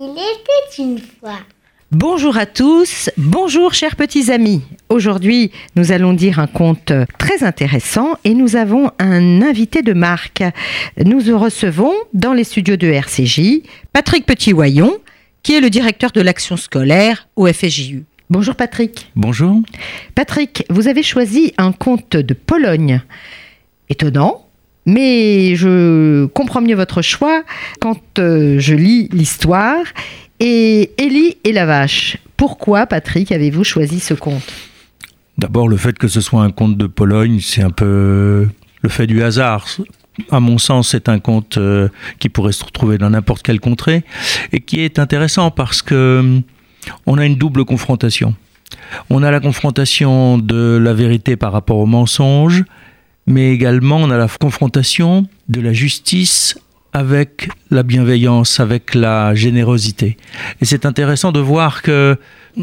Il était une fois. Bonjour à tous, bonjour chers petits amis. Aujourd'hui, nous allons dire un conte très intéressant et nous avons un invité de marque. Nous recevons dans les studios de RCJ Patrick Petit-Wayon, qui est le directeur de l'action scolaire au FSJU. Bonjour Patrick. Bonjour. Patrick, vous avez choisi un conte de Pologne. Étonnant, mais je comprends mieux votre choix quand euh, je lis l'histoire. Et Élie et la vache. Pourquoi, Patrick, avez-vous choisi ce conte? D'abord, le fait que ce soit un conte de Pologne, c'est un peu le fait du hasard. À mon sens, c'est un conte euh, qui pourrait se retrouver dans n'importe quelle contrée et qui est intéressant parce que hum, on a une double confrontation. On a la confrontation de la vérité par rapport au mensonge, mais également on a la confrontation de la justice avec la bienveillance, avec la générosité. Et c'est intéressant de voir que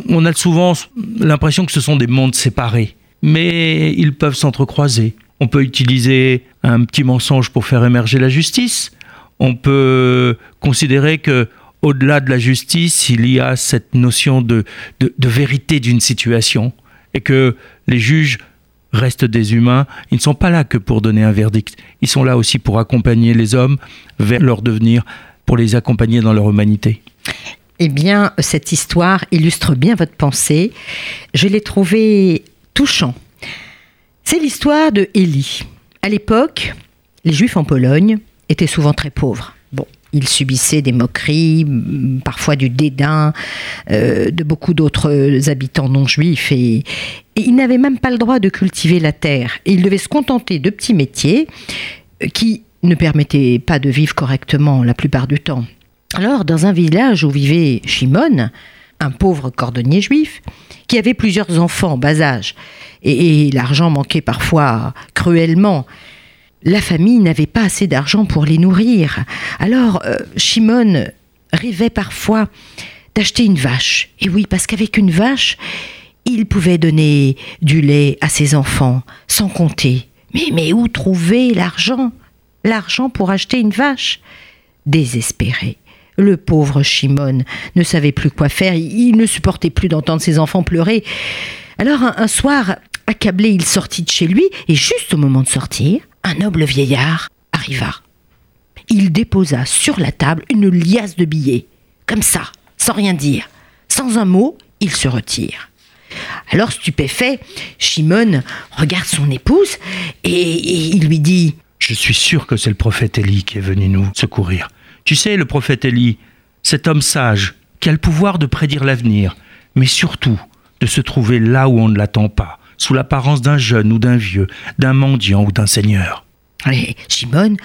on a souvent l'impression que ce sont des mondes séparés, mais ils peuvent s'entrecroiser. On peut utiliser un petit mensonge pour faire émerger la justice. On peut considérer que au-delà de la justice, il y a cette notion de, de, de vérité d'une situation et que les juges restent des humains. Ils ne sont pas là que pour donner un verdict. Ils sont là aussi pour accompagner les hommes vers leur devenir, pour les accompagner dans leur humanité. Eh bien, cette histoire illustre bien votre pensée. Je l'ai trouvée touchant. C'est l'histoire de Élie. À l'époque, les Juifs en Pologne étaient souvent très pauvres. Bon, ils subissaient des moqueries, mm, parfois du dédain euh, de beaucoup d'autres habitants non juifs et, ils n'avaient même pas le droit de cultiver la terre. Et ils devaient se contenter de petits métiers euh, qui ne permettaient pas de vivre correctement la plupart du temps. Alors, dans un village où vivait Shimon, un pauvre cordonnier juif, qui avait plusieurs enfants en bas âge, et l'argent manquait parfois cruellement, la famille n'avait pas assez d'argent pour les nourrir. Alors, euh, Shimon rêvait parfois d'acheter une vache. Et oui, parce qu'avec une vache, il pouvait donner du lait à ses enfants, sans compter. Mais, mais où trouver l'argent L'argent pour acheter une vache? Désespéré. Le pauvre Shimon ne savait plus quoi faire, il ne supportait plus d'entendre ses enfants pleurer. Alors un, un soir, accablé, il sortit de chez lui, et juste au moment de sortir, un noble vieillard arriva. Il déposa sur la table une liasse de billets, comme ça, sans rien dire. Sans un mot, il se retire. Alors stupéfait, Shimon regarde son épouse et, il lui dit Je suis sûr que c'est le prophète Élie qui est venu nous secourir. Tu sais, le prophète Élie, cet homme sage qui a le pouvoir de prédire l'avenir, mais surtout de se trouver là où on ne l'attend pas, sous l'apparence d'un jeune ou d'un vieux, d'un mendiant ou d'un seigneur. Et Shimon,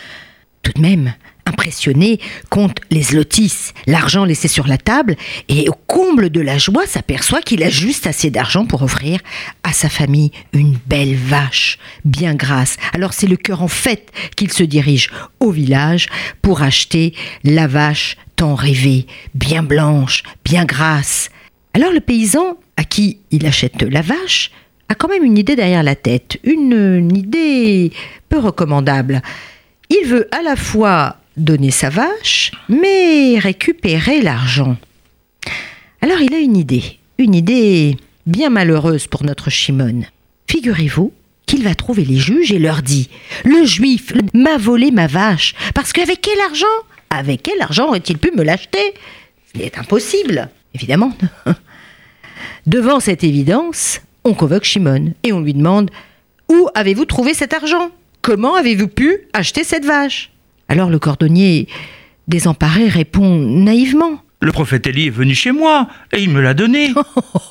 tout de même, impressionné, compte les zlotis, l'argent laissé sur la table, et au comble de la joie s'aperçoit qu'il a juste assez d'argent pour offrir à sa famille une belle vache, bien grasse. Alors c'est le cœur en fête qu'il se dirige au village pour acheter la vache tant rêvée, bien blanche, bien grasse. Alors le paysan à qui il achète la vache a quand même une idée derrière la tête, une, idée peu recommandable. Il veut à la fois donner sa vache, mais récupérer l'argent. Alors il a une idée, une idée bien malheureuse pour notre Shimon. Figurez-vous qu'il va trouver les juges et leur dit Le juif m'a volé ma vache, parce qu'avec quel argent? Avec quel argent aurait-il pu me l'acheter C'est impossible, évidemment. Devant cette évidence, on convoque Shimon et on lui demande Où avez-vous trouvé cet argent? Comment avez-vous pu acheter cette vache? Alors le cordonnier, désemparé, répond naïvement. Le prophète Élie est venu chez moi et il me l'a donné.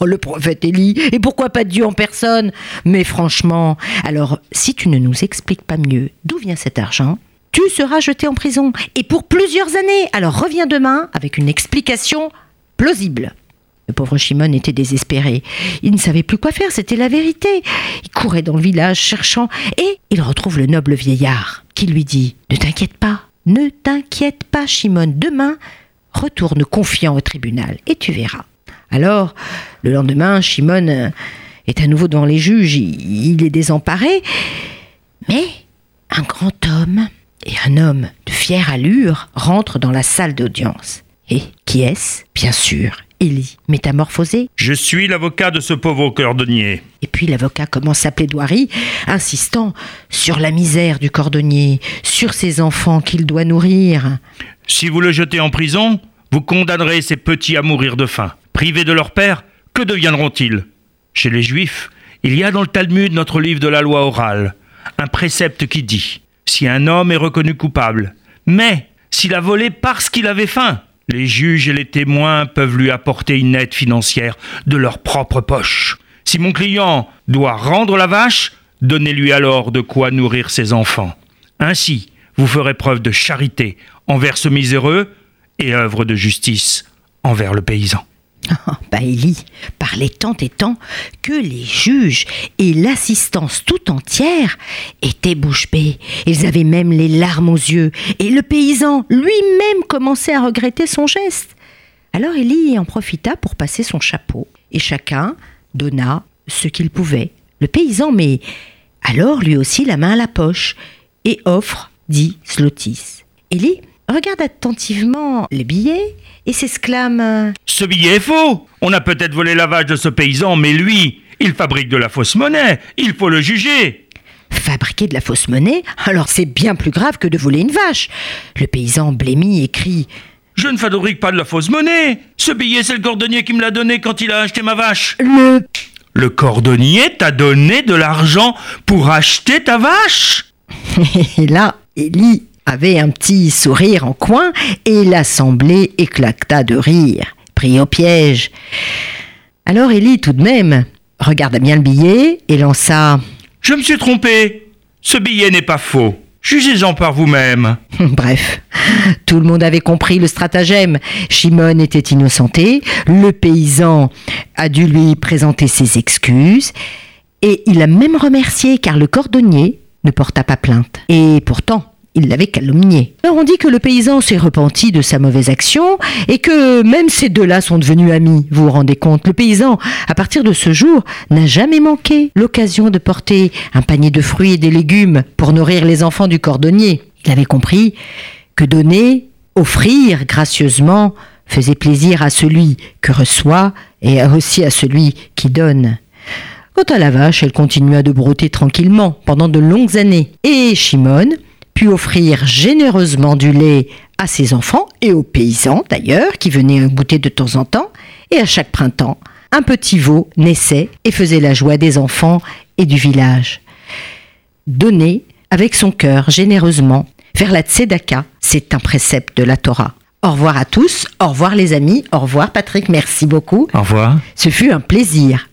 Oh, le prophète Élie, et pourquoi pas Dieu en personne? Mais franchement, alors si tu ne nous expliques pas mieux d'où vient cet argent, tu seras jeté en prison, et pour plusieurs années. Alors reviens demain avec une explication plausible. Le pauvre Shimon était désespéré. Il ne savait plus quoi faire, c'était la vérité. Il courait dans le village cherchant, et il retrouve le noble vieillard, qui lui dit Ne t'inquiète pas, ne t'inquiète pas, Shimon, demain, retourne confiant au tribunal, et tu verras. Alors, le lendemain, Shimon euh, est à nouveau devant les juges, il, il est désemparé. Mais un grand homme et un homme de fière allure rentrent dans la salle d'audience. Et qui est-ce? Bien sûr, Élie, métamorphosé. Je suis l'avocat de ce pauvre cordonnier. Et puis l'avocat commence sa plaidoirie, insistant sur la misère du cordonnier, sur ses enfants qu'il doit nourrir. Si vous le jetez en prison, vous condamnerez ces petits à mourir de faim. Privés de leur père, que deviendront-ils? Chez les Juifs, il y a dans le Talmud, notre livre de la loi orale, un précepte qui dit si un homme est reconnu coupable, mais s'il a volé parce qu'il avait faim, les juges et les témoins peuvent lui apporter une aide financière de leur propre poche. Si mon client doit rendre la vache, donnez-lui alors de quoi nourrir ses enfants. Ainsi, vous ferez preuve de charité envers ce miséreux et œuvre de justice envers le paysan. Oh, bah Élie parlait tant et tant que les juges et l'assistance tout entière étaient bouche bée. Ils avaient même les larmes aux yeux et le paysan lui-même commençait à regretter son geste. Alors Élie en profita pour passer son chapeau et chacun donna ce qu'il pouvait. Le paysan met alors lui aussi la main à la poche et offre dit Slotis. Élie regarde attentivement les billets et s'exclame Ce billet est faux On a peut-être volé la vache de ce paysan, mais lui, il fabrique de la fausse monnaie. Il faut le juger. Fabriquer de la fausse monnaie Alors c'est bien plus grave que de voler une vache. Le paysan blêmit et crie Je ne fabrique pas de la fausse monnaie. Ce billet, c'est le cordonnier qui me l'a donné quand il a acheté ma vache. Le. Le cordonnier t'a donné de l'argent pour acheter ta vache Et là, Élie avait un petit sourire en coin et l'assemblée éclata de rire, pris au piège. Alors Élie, tout de même, regarda bien le billet et lança Je me suis trompé. Ce billet n'est pas faux. Jugez-en par vous-même. Bref, tout le monde avait compris le stratagème. Shimon était innocenté, le paysan a dû lui présenter ses excuses, et il a même remercié car le cordonnier ne porta pas plainte. Et pourtant, il l'avait calomnié. Alors on dit que le paysan s'est repenti de sa mauvaise action et que même ces deux-là sont devenus amis. Vous vous rendez compte Le paysan, à partir de ce jour, n'a jamais manqué l'occasion de porter un panier de fruits et des légumes pour nourrir les enfants du cordonnier. Il avait compris que donner, offrir gracieusement faisait plaisir à celui que reçoit et aussi à celui qui donne. Quant à la vache, elle continua de brouter tranquillement pendant de longues années. Et Shimon, pu offrir généreusement du lait à ses enfants et aux paysans d'ailleurs qui venaient goûter de temps en temps. Et à chaque printemps, un petit veau naissait et faisait la joie des enfants et du village. Donner avec son cœur généreusement, faire la tzedaka, c'est un précepte de la Torah. Au revoir à tous, au revoir les amis, au revoir Patrick, merci beaucoup. Au revoir. Ce fut un plaisir.